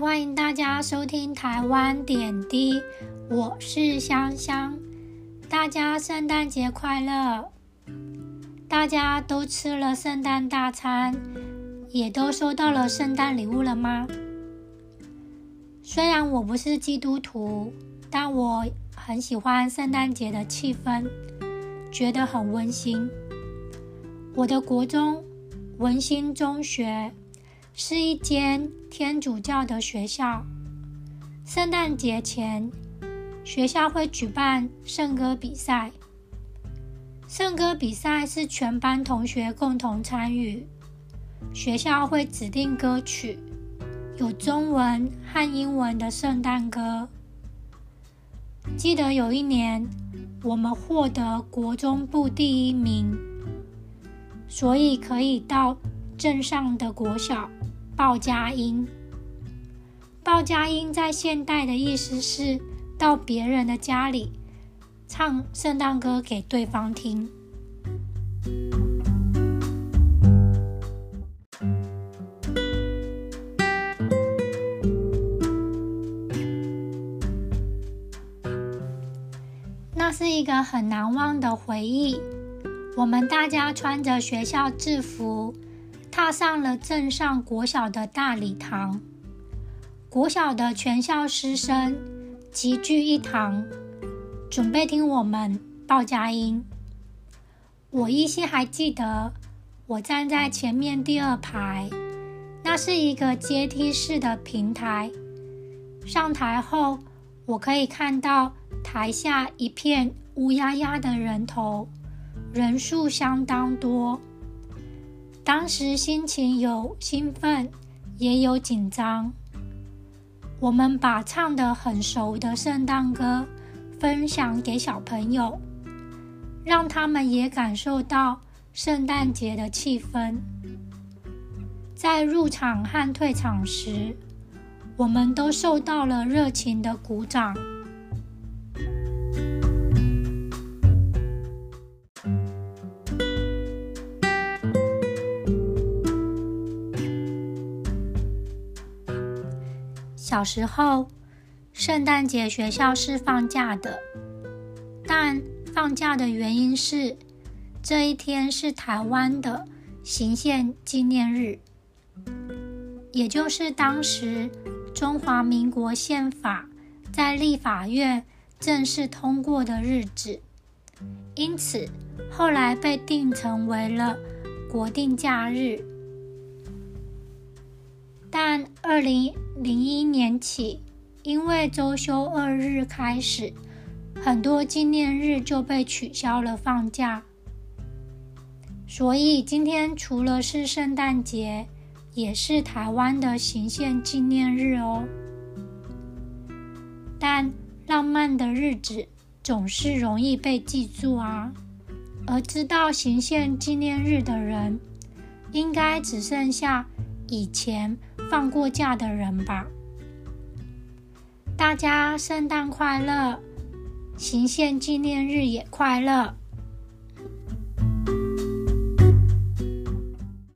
欢迎大家收听台湾点滴，我是香香。大家圣诞节快乐！大家都吃了圣诞大餐，也都收到了圣诞礼物了吗？虽然我不是基督徒，但我很喜欢圣诞节的气氛，觉得很温馨。我的国中文心中学。是一间天主教的学校。圣诞节前，学校会举办圣歌比赛。圣歌比赛是全班同学共同参与，学校会指定歌曲，有中文和英文的圣诞歌。记得有一年，我们获得国中部第一名，所以可以到镇上的国小。报佳音，报佳音在现代的意思是到别人的家里唱圣诞歌给对方听。那是一个很难忘的回忆。我们大家穿着学校制服。踏上了镇上国小的大礼堂，国小的全校师生齐聚一堂，准备听我们报佳音。我依稀还记得，我站在前面第二排，那是一个阶梯式的平台。上台后，我可以看到台下一片乌压压的人头，人数相当多。当时心情有兴奋，也有紧张。我们把唱得很熟的圣诞歌分享给小朋友，让他们也感受到圣诞节的气氛。在入场和退场时，我们都受到了热情的鼓掌。小时候，圣诞节学校是放假的，但放假的原因是这一天是台湾的行宪纪念日，也就是当时中华民国宪法在立法院正式通过的日子，因此后来被定成为了国定假日。二零零一年起，因为周休二日开始，很多纪念日就被取消了放假。所以今天除了是圣诞节，也是台湾的行宪纪念日哦。但浪漫的日子总是容易被记住啊，而知道行宪纪念日的人，应该只剩下以前。放过假的人吧，大家圣诞快乐，行宪纪念日也快乐。